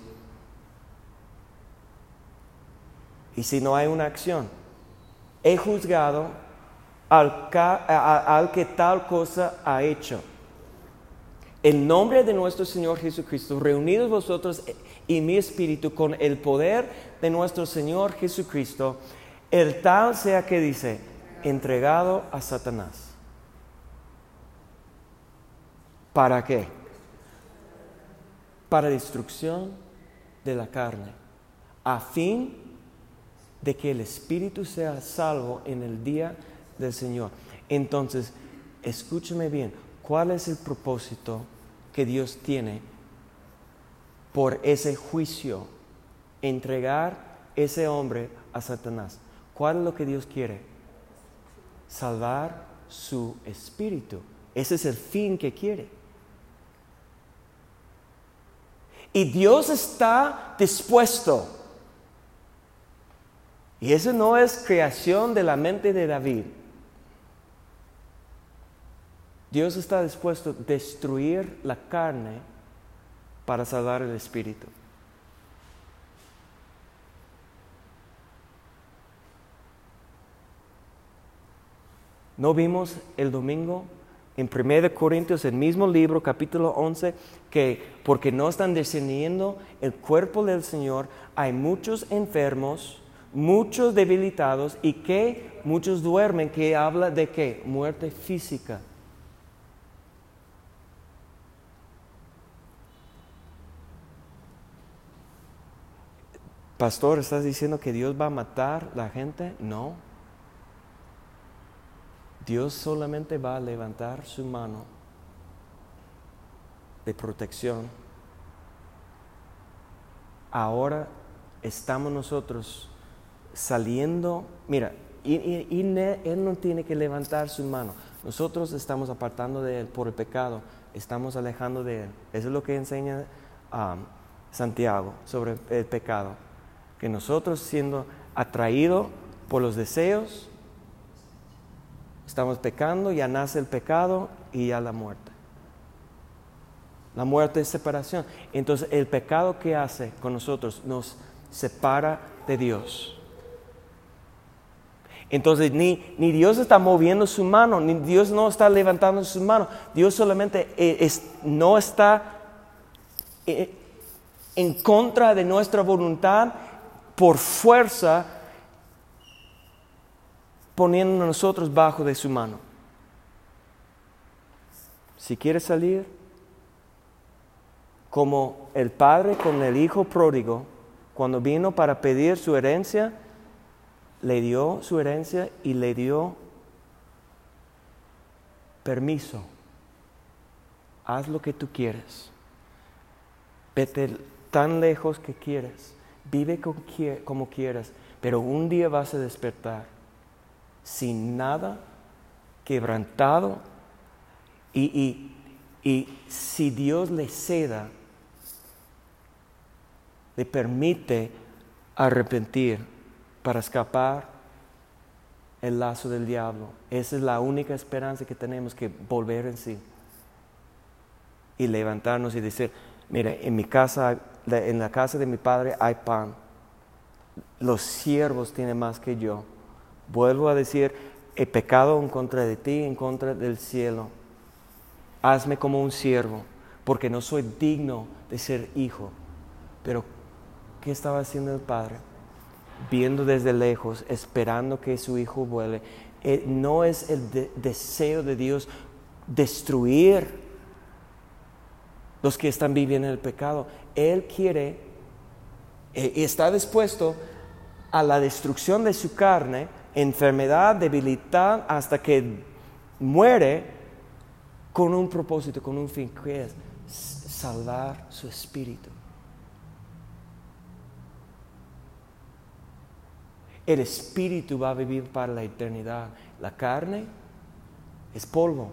Y si no hay una acción. He juzgado al, que tal cosa ha hecho. En nombre de nuestro Señor Jesucristo, reunidos vosotros y mi espíritu con el poder de nuestro Señor Jesucristo, el tal sea que dice, entregado a Satanás. ¿Para qué? para destrucción de la carne, a fin de que el Espíritu sea salvo en el día del Señor. Entonces, escúchame bien, ¿cuál es el propósito que Dios tiene por ese juicio? Entregar ese hombre a Satanás. ¿Cuál es lo que Dios quiere? Salvar su espíritu. Ese es el fin que quiere. Y Dios está dispuesto. Y eso no es creación de la mente de David. Dios está dispuesto a destruir la carne para salvar el espíritu. ¿No vimos el domingo en 1 Corintios, el mismo libro, capítulo 11, que porque no están discerniendo el cuerpo del Señor, hay muchos enfermos, muchos debilitados y que muchos duermen, que habla de qué? Muerte física. Pastor, ¿estás diciendo que Dios va a matar la gente? No. Dios solamente va a levantar su mano de protección. Ahora estamos nosotros saliendo, mira, y, Él no tiene que levantar su mano. Nosotros estamos apartando de Él por el pecado, estamos alejando de Él. Eso es lo que enseña um, Santiago sobre el pecado. Que nosotros siendo atraídos por los deseos, estamos pecando, ya nace el pecado y ya la muerte. La muerte es separación. Entonces el pecado que hace con nosotros nos separa de Dios. Entonces ni, ni, Dios está moviendo su mano, ni Dios no está levantando su mano. Dios solamente eh, no está eh, en contra de nuestra voluntad por fuerza poniendo nosotros bajo de su mano. Si quieres salir, como el padre con el hijo pródigo, cuando vino para pedir su herencia, le dio su herencia y le dio permiso. Haz lo que tú quieres. Vete tan lejos que quieras. Vive como quieras. Pero un día vas a despertar sin nada, quebrantado. Y, y si Dios le ceda, le permite arrepentir para escapar el lazo del diablo. Esa es la única esperanza que tenemos que volver en sí y levantarnos y decir, mira, en mi casa, en la casa de mi padre hay pan. Los siervos tienen más que yo. Vuelvo a decir, he pecado en contra de ti, en contra del cielo. Hazme como un siervo, porque no soy digno de ser hijo. Pero, ¿qué estaba haciendo el padre? viendo desde lejos, esperando que su hijo vuele. Eh, no es el deseo de Dios destruir los que están viviendo en el pecado. Él quiere eh, y está dispuesto a la destrucción de su carne, enfermedad, debilidad, hasta que muere con un propósito, con un fin, que es salvar su espíritu. El espíritu va a vivir para la eternidad. La carne es polvo.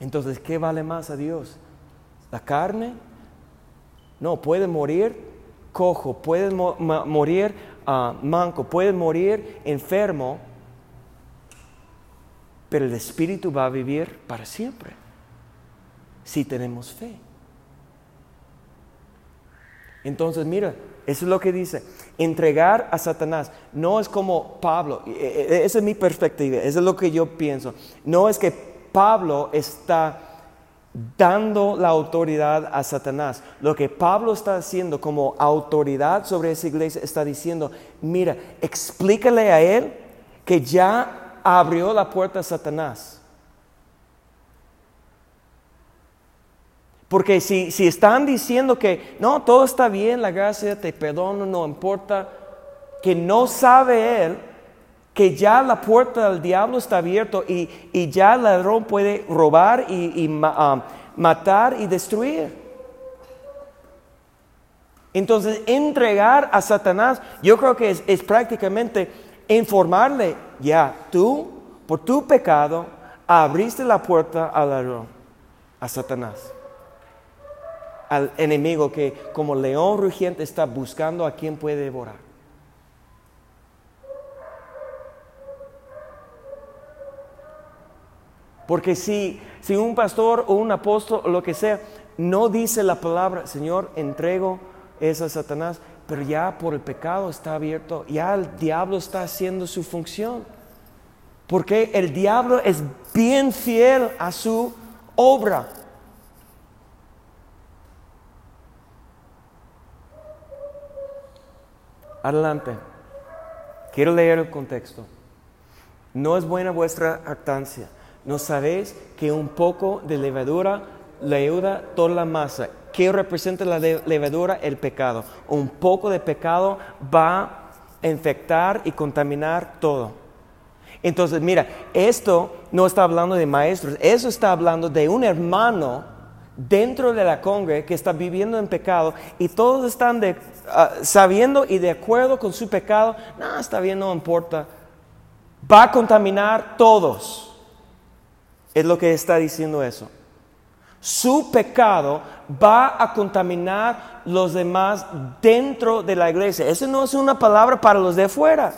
Entonces, ¿qué vale más a Dios? ¿La carne? No, puede morir cojo, puede morir ah, manco, puede morir enfermo, pero el espíritu va a vivir para siempre si tenemos fe. Entonces, mira, eso es lo que dice. Entregar a Satanás no es como Pablo, e, e, e, esa es mi perspectiva, eso es lo que yo pienso. No es que Pablo está dando la autoridad a Satanás. Lo que Pablo está haciendo como autoridad sobre esa iglesia está diciendo, mira, explícale a él que ya abrió la puerta a Satanás. Porque si, si están diciendo que no, todo está bien, la gracia te perdono, no importa, que no sabe él que ya la puerta del diablo está abierta y, y, ya el ladrón puede robar y, um, matar y destruir. Entonces, entregar a Satanás, yo creo que es, es prácticamente informarle, ya, tú, por tu pecado, abriste la puerta al ladrón, a Satanás al enemigo que como león rugiente está buscando a quien puede devorar. Porque si, si un pastor o un apóstol o lo que sea no dice la palabra, Señor, entrego eso a Satanás, pero ya por el pecado está abierto, ya el diablo está haciendo su función. Porque el diablo es bien fiel a su obra. Adelante. Quiero leer el contexto. No es buena vuestra actancia. ¿No sabéis que un poco de levadura leuda toda la masa. ¿Qué representa la levadura? El pecado. Un poco de pecado va a infectar y contaminar todo. Entonces, mira, esto no está hablando de maestros, eso está hablando de un hermano dentro de la congre que está viviendo en pecado y todos están ah, sabiendo y de acuerdo con su pecado. No, está bien, no importa. Va a contaminar todos. Es lo que está diciendo eso. Su pecado va a contaminar los demás dentro de la iglesia. Eso no es una palabra para los de afuera.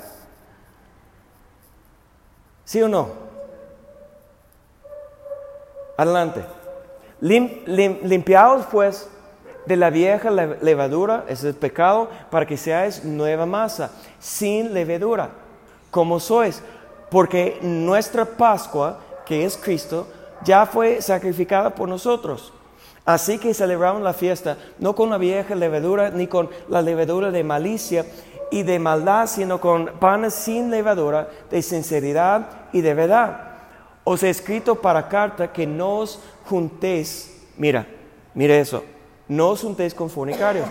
¿Sí o no? Adelante. limpiaos pues de la vieja levadura, ese es el pecado, para que seáis nueva masa, sin levadura, como sois. Porque nuestra Pascua, que es Cristo, ya fue sacrificada por nosotros. Así que celebramos la fiesta no con la vieja levadura ni con la levadura de malicia y de maldad, sino con panes sin levadura, de sinceridad y de verdad. Os he escrito para carta que no os juntéis, mira, mire eso, no os juntéis con fornicarios,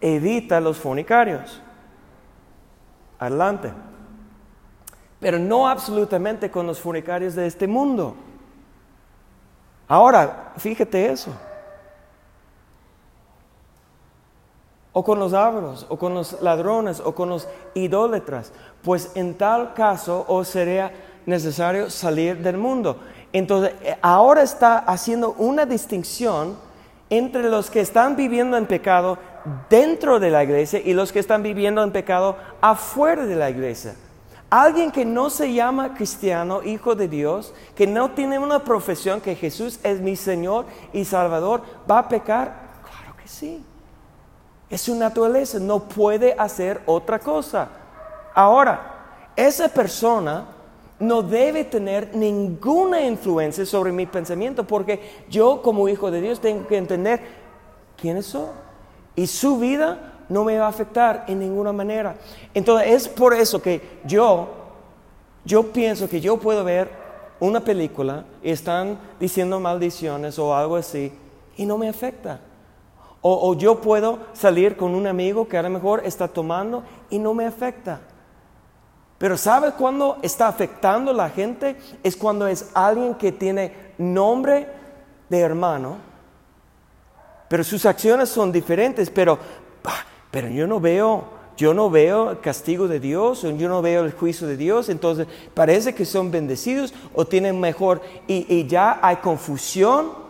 evita los fornicarios. Adelante. Pero no absolutamente con los fornicarios de este mundo. Ahora, fíjate eso. o con los ávaros, o con los ladrones, o con los idólatras, pues en tal caso os sería necesario salir del mundo. Entonces, eh, ahora está haciendo una distinción entre los que están viviendo en pecado dentro de la iglesia y los que están viviendo en pecado afuera de la iglesia. Alguien que no se llama cristiano, hijo de Dios, que no tiene una profesión que Jesús es mi Señor y Salvador, ¿va a pecar? Claro que sí. Es su naturaleza, no puede hacer otra cosa. Ahora, esa persona no debe tener ninguna influencia sobre mi pensamiento porque yo como hijo de Dios tengo que entender quiénes son. Y su vida no me va a afectar en ninguna manera. Entonces es por eso que yo, yo pienso que yo puedo ver una película y están diciendo maldiciones o algo así y no me afecta. O, yo puedo salir con un amigo que a lo mejor está tomando y no me afecta. Pero ¿sabe cuándo está afectando a la gente? Es cuando es alguien que tiene nombre de hermano, pero sus acciones son diferentes, pero, pero yo no veo, yo no veo el castigo de Dios, yo no veo el juicio de Dios, entonces parece que son bendecidos o tienen mejor, y, ya hay confusión.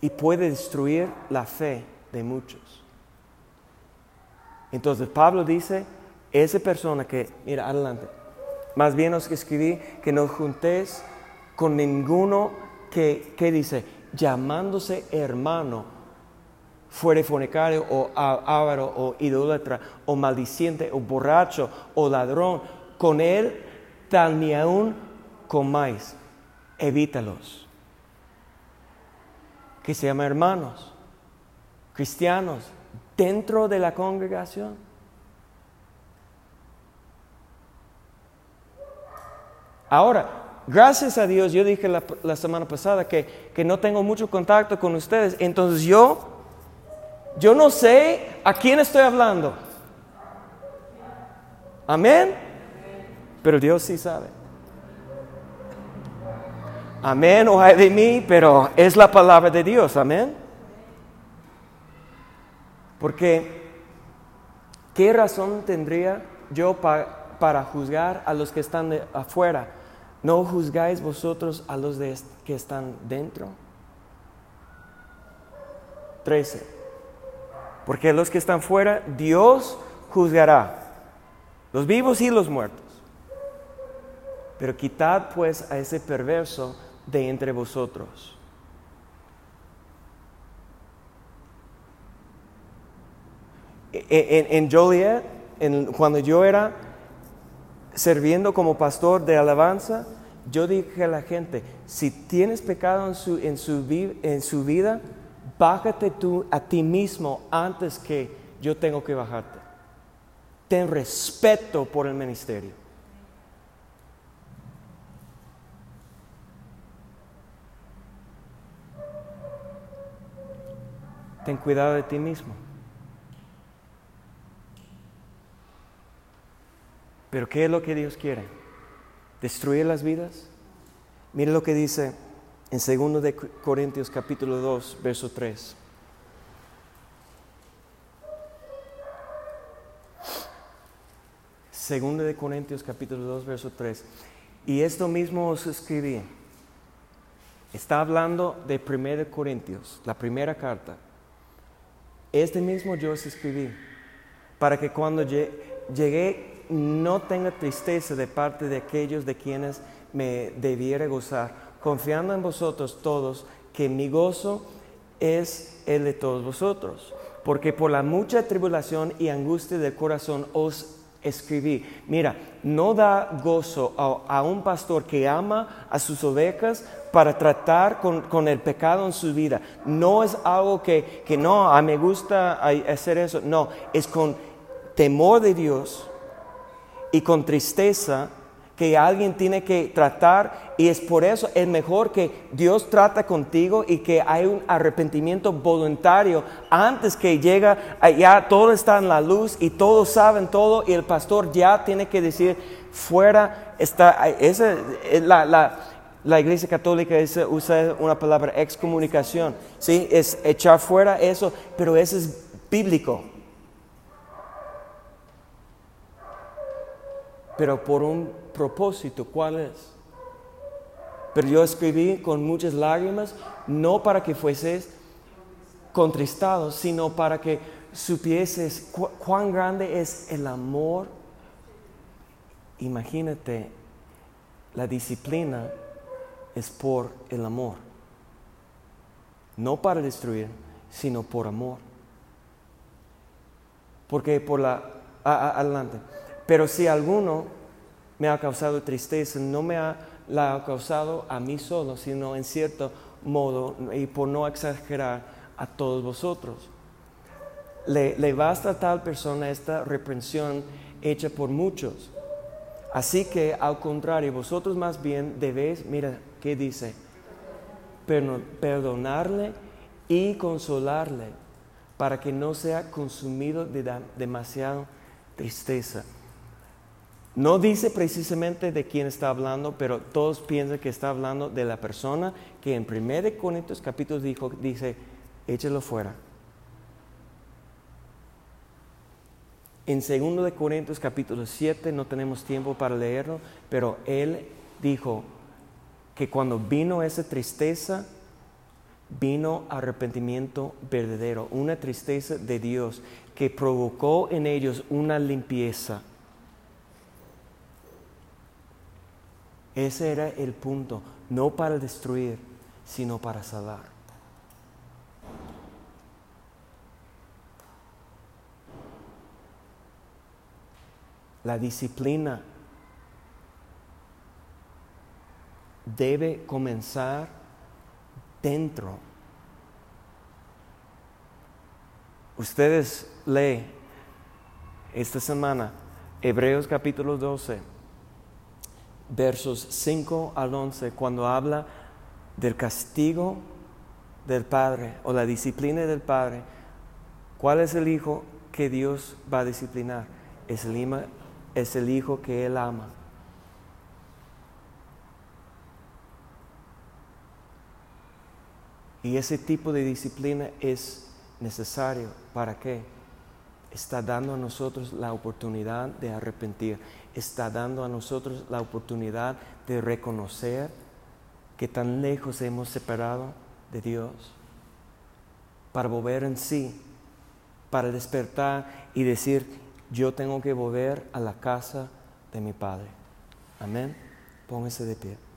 Y puede destruir la fe de muchos. Entonces Pablo dice, esa persona que, mira, adelante, más bien os escribí que no juntéis con ninguno que, que dice, llamándose hermano, fuere fornicario o avaro o idólatra o maldiciente o borracho o ladrón, con él tal ni aún comáis, evítalos que se llama hermanos, cristianos, dentro de la congregación. Ahora, gracias a Dios, yo dije la, semana pasada que, que, no tengo mucho contacto con ustedes, entonces yo, yo no sé a quién estoy hablando. Amén. Pero Dios sí sabe. Amén o hay de mí, pero es la palabra de Dios, amén. Porque, ¿qué razón tendría yo para juzgar a los que están afuera? ¿No juzgáis vosotros a los que están dentro? 13. Porque los que están fuera, Dios juzgará, los vivos y los muertos. Pero quitad pues a ese perverso de entre vosotros. E, e, en, Joliet, cuando yo era sirviendo como pastor de alabanza, yo dije a la gente, si tienes pecado en su, en su, en su vida, bájate tú a ti mismo antes que yo tengo que bajarte. Ten respeto por el ministerio. Ten cuidado de ti mismo. Pero ¿qué es lo que Dios quiere? ¿Destruir las vidas? Mire lo que dice en 2 de Corintios capítulo 2, verso 3. Segundo de Corintios capítulo 2, verso 3. Y esto mismo os escribí. Está hablando de 1 Corintios, la primera carta. Este mismo yo os escribí para que cuando llegué no tenga tristeza de parte de aquellos de quienes me debiera gozar, confiando en vosotros todos que mi gozo es el de todos vosotros. Porque por la mucha tribulación y angustia del corazón os escribí. Mira, no da gozo a, un pastor que ama a sus ovejas para tratar con, el pecado en su vida. No es algo que, que no, a me gusta hacer eso. No, es con temor de Dios y con tristeza que alguien tiene que tratar y es por eso es mejor que Dios trata contigo y que hay un arrepentimiento voluntario antes que llega, ya todo está en la luz y todos saben todo y el pastor ya tiene que decir fuera está, esa, la, la, la iglesia católica usa una palabra excomunicación, ¿sí? es echar fuera eso, pero eso es bíblico. Pero por un propósito, ¿cuál es? Pero yo escribí con muchas lágrimas, no para que fueses contristado, sino para que supieses cuán grande es el amor. Imagínate, la disciplina es por el amor. No para destruir, sino por amor. Porque por la... adelante. Pero si alguno me ha causado tristeza, no me ha, la ha causado a mí solo, sino en cierto modo, y por no exagerar, a todos vosotros. Le, le basta a tal persona esta reprensión hecha por muchos. Así que al contrario, vosotros más bien debéis, mira, ¿qué dice? Perdonarle y consolarle para que no sea consumido de demasiada tristeza. No dice precisamente de quién está hablando, pero todos piensan que está hablando de la persona que en 1 Corintios capítulo dijo, dice, échelo fuera. En 2 Corintios capítulo 7 no tenemos tiempo para leerlo, pero él dijo que cuando vino esa tristeza, vino arrepentimiento verdadero, una tristeza de Dios que provocó en ellos una limpieza Ese era el punto, no para destruir, sino para salvar. La disciplina debe comenzar dentro. Ustedes leen esta semana Hebreos capítulo 12 versos 5 al 11, cuando habla del castigo del Padre o la disciplina del Padre, ¿cuál es el hijo que Dios va a disciplinar? Es el, es el hijo que Él ama. Y ese tipo de disciplina es necesario. ¿Para qué? Está dando a nosotros la oportunidad de arrepentir está dando a nosotros la oportunidad de reconocer que tan lejos hemos separado de Dios, para volver en sí, para despertar y decir, yo tengo que volver a la casa de mi Padre. Amén. Póngase de pie.